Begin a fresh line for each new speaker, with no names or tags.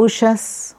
أشس